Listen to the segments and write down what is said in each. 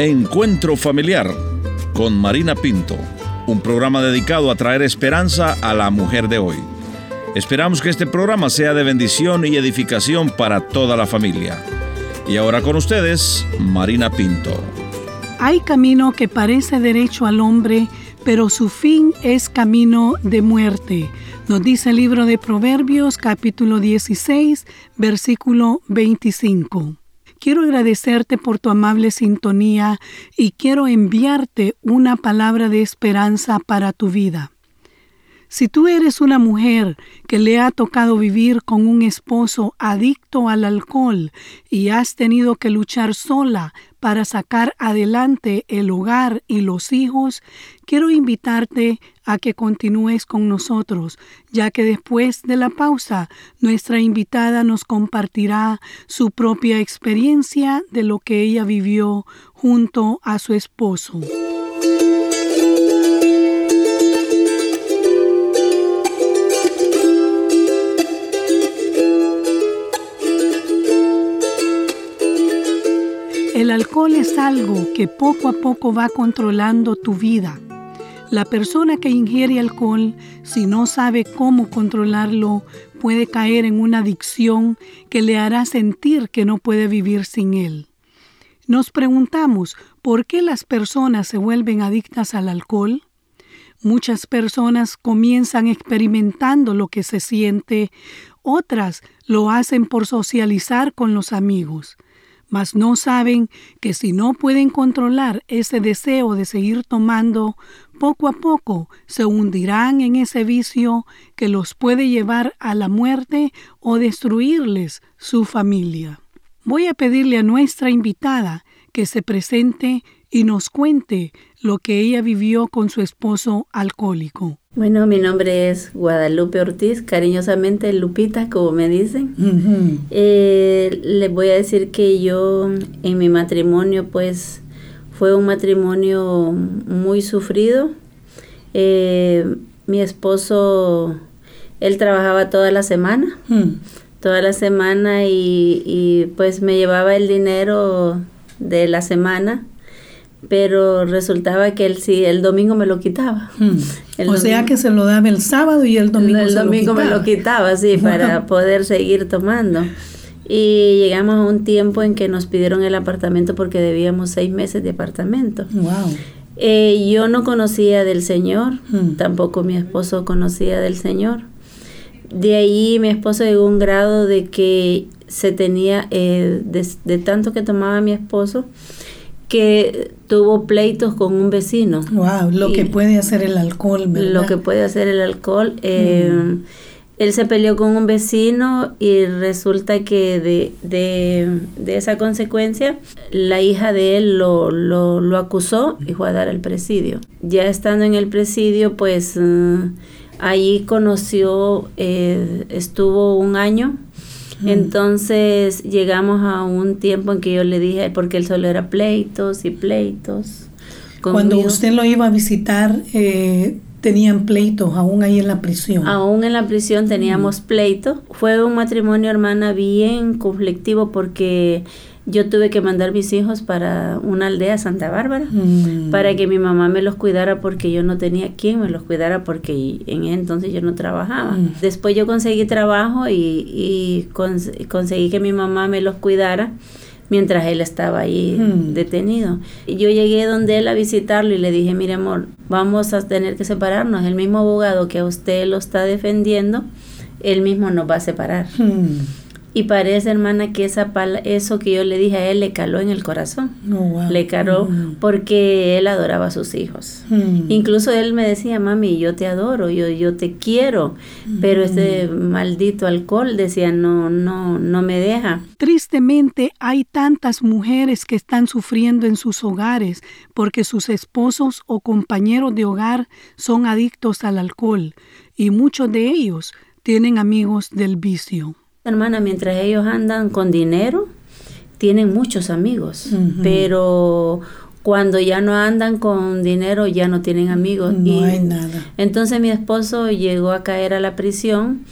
Encuentro Familiar con Marina Pinto, un programa dedicado a traer esperanza a la mujer de hoy. Esperamos que este programa sea de bendición y edificación para toda la familia. Y ahora con ustedes, Marina Pinto. Hay camino que parece derecho al hombre, pero su fin es camino de muerte. Nos dice el libro de Proverbios capítulo 16, versículo 25. Quiero agradecerte por tu amable sintonía y quiero enviarte una palabra de esperanza para tu vida. Si tú eres una mujer que le ha tocado vivir con un esposo adicto al alcohol y has tenido que luchar sola para sacar adelante el hogar y los hijos, quiero invitarte a que continúes con nosotros, ya que después de la pausa nuestra invitada nos compartirá su propia experiencia de lo que ella vivió junto a su esposo. El alcohol es algo que poco a poco va controlando tu vida. La persona que ingiere alcohol, si no sabe cómo controlarlo, puede caer en una adicción que le hará sentir que no puede vivir sin él. Nos preguntamos por qué las personas se vuelven adictas al alcohol. Muchas personas comienzan experimentando lo que se siente, otras lo hacen por socializar con los amigos mas no saben que si no pueden controlar ese deseo de seguir tomando, poco a poco se hundirán en ese vicio que los puede llevar a la muerte o destruirles su familia. Voy a pedirle a nuestra invitada que se presente y nos cuente lo que ella vivió con su esposo alcohólico. Bueno, mi nombre es Guadalupe Ortiz, cariñosamente Lupita, como me dicen. Eh, les voy a decir que yo en mi matrimonio, pues fue un matrimonio muy sufrido. Eh, mi esposo, él trabajaba toda la semana, toda la semana y, y pues me llevaba el dinero de la semana pero resultaba que él sí, el domingo me lo quitaba. Hmm. O sea que se lo daba el sábado y el domingo. El, domingo me lo quitaba, sí, para poder seguir tomando. Y llegamos a un tiempo en que nos pidieron el apartamento porque debíamos seis meses de apartamento. Wow. Eh, yo no conocía del Señor, hmm. tampoco mi esposo conocía del Señor. De ahí mi esposo llegó a un grado de que se tenía, eh, de, de tanto que tomaba mi esposo, que tuvo pleitos con un vecino. Wow, lo que puede hacer el alcohol, ¿verdad? Lo que puede hacer el alcohol. Eh, mm. Él se peleó con un vecino y resulta que de, de, esa consecuencia la hija de él lo, lo, lo, acusó y fue a dar al presidio. Ya estando en el presidio, pues uh, allí conoció, eh, estuvo un año entonces llegamos a un tiempo en que yo le dije, porque él solo era pleitos y pleitos. Cuando usted lo iba a visitar, eh, tenían pleitos aún ahí en la prisión. Aún en la prisión teníamos pleitos. Fue un matrimonio, hermana, bien conflictivo porque yo tuve que mandar mis hijos para una aldea Santa Bárbara mm. para que mi mamá me los cuidara porque yo no tenía quien me los cuidara porque en ese entonces yo no trabajaba. Mm. Después yo conseguí trabajo y, conseguí que mi mamá me los cuidara mientras él estaba ahí mm. detenido. Yo llegué donde él a visitarlo y le dije, mire amor, vamos a tener que separarnos. El mismo abogado que a usted lo está defendiendo, él mismo nos va a separar. Y parece, hermana, que esa pala, eso que yo le dije a él le caló en el corazón. Oh, le caló mm. porque él adoraba a sus hijos. Mm. Incluso él me decía, mami, yo te adoro, yo, yo te quiero. Pero ese mm. maldito alcohol, decía, no, no, no me deja. Tristemente hay tantas mujeres que están sufriendo en sus hogares porque sus esposos o compañeros de hogar son adictos al alcohol y muchos de ellos tienen amigos del vicio. Hermana, mientras ellos andan con dinero, tienen muchos amigos, pero cuando ya no andan con dinero ya no tienen amigos. No hay nada. Entonces mi esposo llegó a caer a la prisión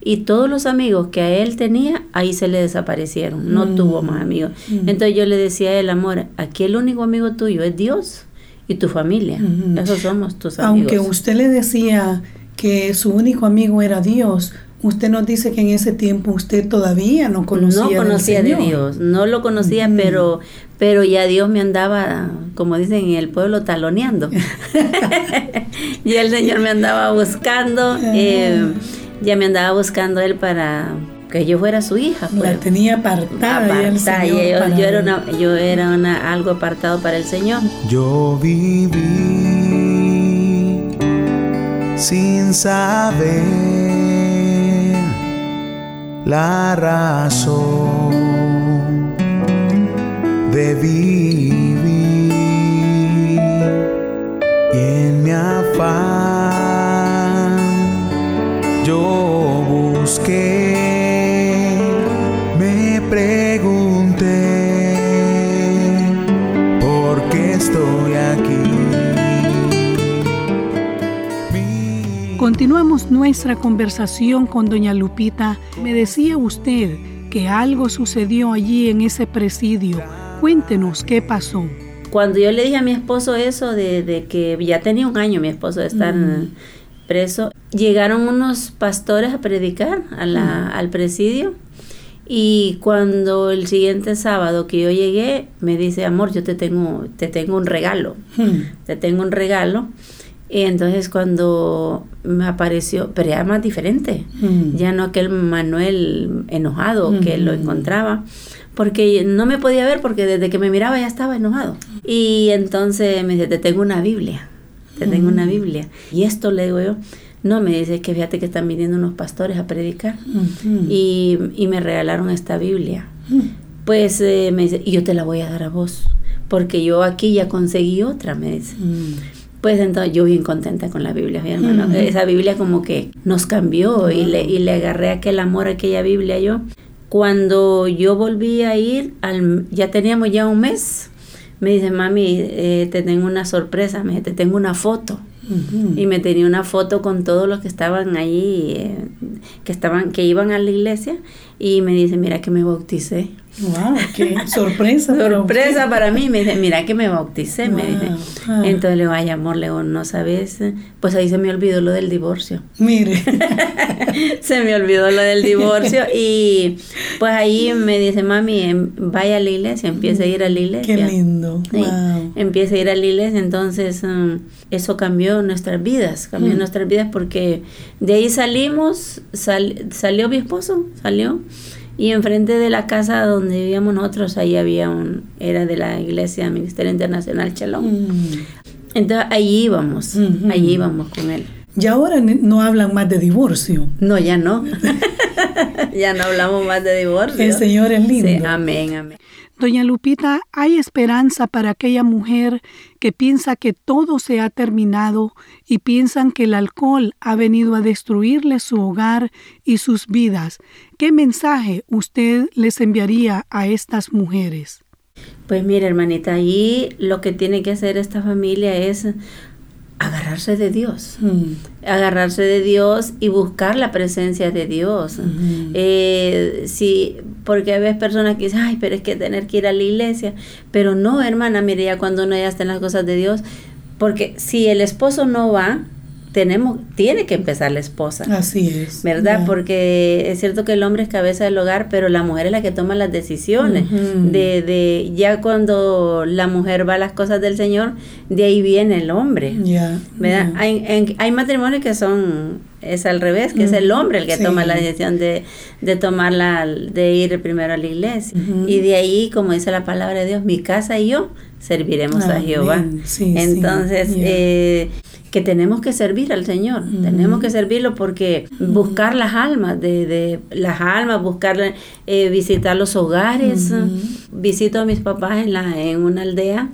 y todos los amigos que a él tenía, ahí se le desaparecieron, no mm. tuvo más amigos. Mm. Entonces yo le decía a él, amor, aquí el único amigo tuyo es Dios y tu familia. Esos somos tus amigos. Aunque usted le decía que su único amigo era Dios, Usted nos dice que en ese tiempo usted todavía no conocía, no conocía de Dios, no lo conocía, pero pero ya Dios me andaba, como dicen en el pueblo, taloneando. y el Señor me andaba buscando, eh, ya me andaba buscando él para que yo fuera su hija. La pues. tenía apartada. apartada yo, era, una, yo era una, algo apartado para el Señor. Yo viví sin saber la razón de vivir. Y en mi afán Continuamos nuestra conversación con doña Lupita. Me decía usted que algo sucedió allí en ese presidio. Cuéntenos qué pasó. Cuando yo le dije a mi esposo eso de, que ya tenía un año mi esposo de estar preso, llegaron unos pastores a predicar al presidio y cuando el siguiente sábado que yo llegué, me dice, amor, yo te tengo, te tengo un regalo, te tengo un regalo. Y entonces cuando me apareció, pero ya más diferente, mm. ya no aquel Manuel enojado que lo encontraba, porque no me podía ver porque desde que me miraba ya estaba enojado. Y entonces me dice, te tengo una Biblia, te tengo una Biblia. Y esto le digo yo, no, me dice que fíjate que están viniendo unos pastores a predicar y, y, me regalaron esta Biblia. Pues eh, me dice, y yo te la voy a dar a vos, porque yo aquí ya conseguí otra, me dice. Pues entonces yo bien contenta con la Biblia, mi hermano. Esa Biblia como que nos cambió y, le, y le agarré aquel amor a aquella Biblia yo. Cuando yo volví a ir, al, ya teníamos ya un mes, me dice, mami, eh, te tengo una sorpresa, me dice, te tengo una foto. Y me tenía una foto con todos los que estaban allí, eh, que, estaban, que iban a la iglesia, y me dice, mira que me bauticé. Wow, qué sorpresa. sorpresa para mí. Me dice, mira que me bauticé, me dice. Entonces le digo, ay amor, le digo, no sabes. Pues ahí se me olvidó lo del divorcio. Mire. se me olvidó lo del divorcio y pues ahí me dice, mami, em, vaya a la iglesia, empieza a ir a la iglesia. Qué lindo. Wow. Empieza a ir a la iglesia, entonces um, eso cambió nuestras vidas, cambió mm. nuestras vidas porque de ahí salimos, salió mi esposo, salió y enfrente de la casa donde vivíamos nosotros, ahí había un, era de la iglesia Ministerio Internacional Chalón. Mm. Entonces allí íbamos, allí íbamos con él. Y ahora no hablan más de divorcio. No, ya no. ya no hablamos más de divorcio. El Señor es lindo. Sí, amén, amén. Doña Lupita, ¿hay esperanza para aquella mujer que piensa que todo se ha terminado y piensan que el alcohol ha venido a destruirle su hogar y sus vidas? ¿Qué mensaje usted les enviaría a estas mujeres? Pues mire, hermanita, ahí lo que tiene que hacer esta familia es agarrarse de Dios, mm. agarrarse de Dios y buscar la presencia de Dios. Mm. Eh, sí, porque hay veces personas que dicen, ay, pero es que tener que ir a la iglesia, pero no, hermana, mire, ya cuando uno ya está en las cosas de Dios, porque si el esposo no va, tenemos, tiene que empezar la esposa. Así es. ¿Verdad? Porque es cierto que el hombre es cabeza del hogar, pero la mujer es la que toma las decisiones. de, de, ya cuando la mujer va a las cosas del Señor, de ahí viene el hombre. Ya. ¿Verdad? Hay, hay matrimonios que son, es al revés, que es el hombre el que toma la decisión de, de tomarla, de ir primero a la iglesia. Y de ahí, como dice la palabra de Dios, mi casa y yo serviremos a Jehová. Entonces, eh, que tenemos que servir al Señor, tenemos que servirlo porque buscar las almas, de, de las almas, buscar, eh, visitar los hogares. Visito a mis papás en, la, en una aldea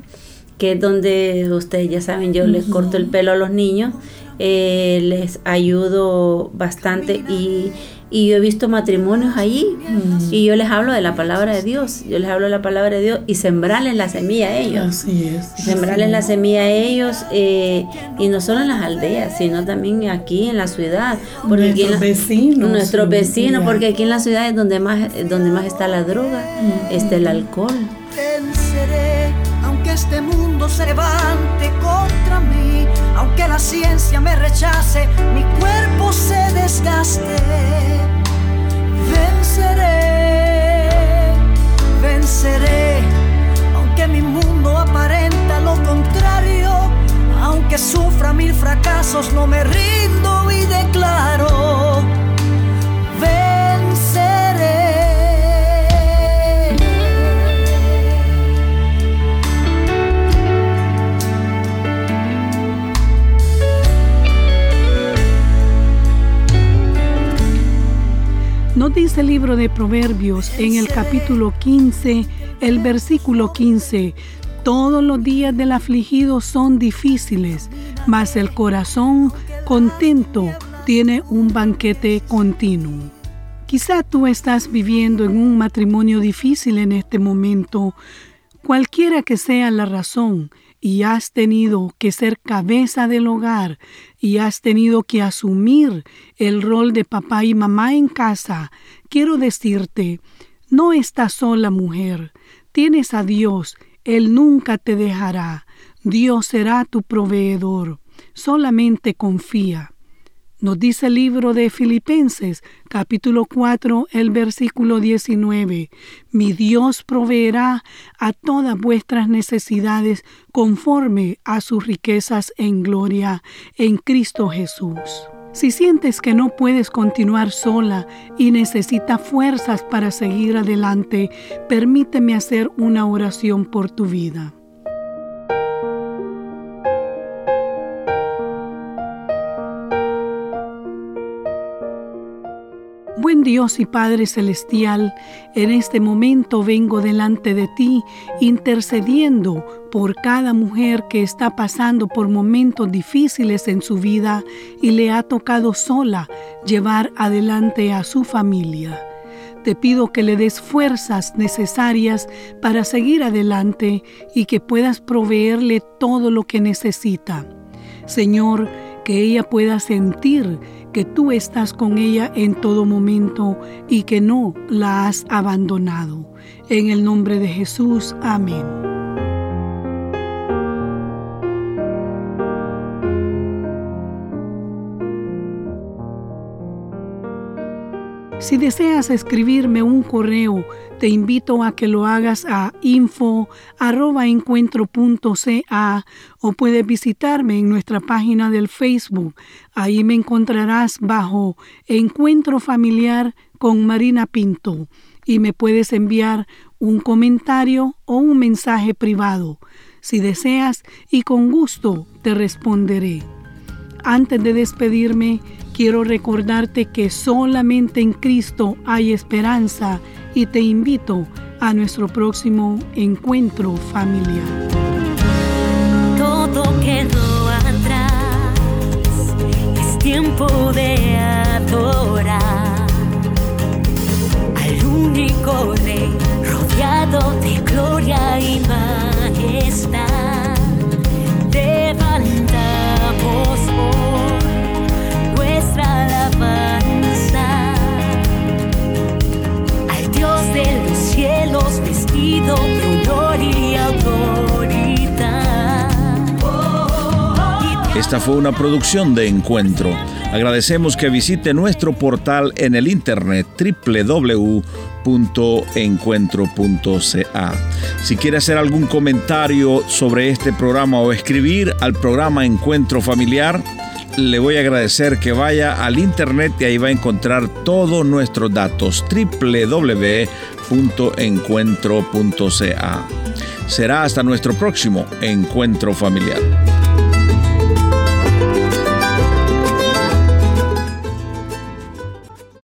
que es donde ustedes ya saben, yo les corto el pelo a los niños eh, les ayudo bastante y, y yo he visto matrimonios allí Mm. y yo les hablo de la palabra de Dios, yo les hablo de la palabra de Dios y sembrarles la semilla a ellos. Así es. Sembrarles la semilla a ellos eh, y no solo en las aldeas, sino también aquí en la ciudad. Porque Nuestros la- vecinos. Nuestros vecinos, porque aquí en la ciudad es donde más, donde más está la droga, está el alcohol. Este mundo se levante contra mí, aunque la ciencia me rechace, mi cuerpo se desgaste. Venceré, venceré, aunque mi mundo aparenta lo contrario, aunque sufra mil fracasos, no me rindo y declaro. Nos dice el libro de Proverbios en el capítulo 15, el versículo 15. Todos los días del afligido son difíciles, mas el corazón contento tiene un banquete continuo. Quizá tú estás viviendo en un matrimonio difícil en este momento, cualquiera que sea la razón, y has tenido que ser cabeza del hogar y has tenido que asumir el rol de papá y mamá en casa, quiero decirte, no estás sola mujer, tienes a Dios, Él nunca te dejará, Dios será tu proveedor, solamente confía. Nos dice el libro de Filipenses, capítulo 4, el versículo 19. Mi Dios proveerá a todas vuestras necesidades conforme a sus riquezas en gloria en Cristo Jesús. Si sientes que no puedes continuar sola y necesitas fuerzas para seguir adelante, permíteme hacer una oración por tu vida. Dios y Padre Celestial, en este momento vengo delante de ti intercediendo por cada mujer que está pasando por momentos difíciles en su vida y le ha tocado sola llevar adelante a su familia. Te pido que le des fuerzas necesarias para seguir adelante y que puedas proveerle todo lo que necesita. Señor, que ella pueda sentir que tú estás con ella en todo momento y que no la has abandonado. En el nombre de Jesús, amén. Si deseas escribirme un correo, te invito a que lo hagas a info@encuentro.ca o puedes visitarme en nuestra página del Facebook. Ahí me encontrarás bajo Encuentro Familiar con Marina Pinto y me puedes enviar un comentario o un mensaje privado. Si deseas y con gusto te responderé. Antes de despedirme, quiero recordarte que solamente en Cristo hay esperanza y te invito a nuestro próximo encuentro familiar. Todo quedó atrás, es tiempo de adorar al único Rey, rodeado de gloria y majestad. Alabanza al Dios de los cielos vestido de. Esta fue una producción de Encuentro. Agradecemos que visite nuestro portal en el internet www.encuentro.ca. Si quiere hacer algún comentario sobre este programa o escribir al programa Encuentro Familiar, le voy a agradecer que vaya al internet y ahí va a encontrar todos nuestros datos www.encuentro.ca. Será hasta nuestro próximo encuentro familiar.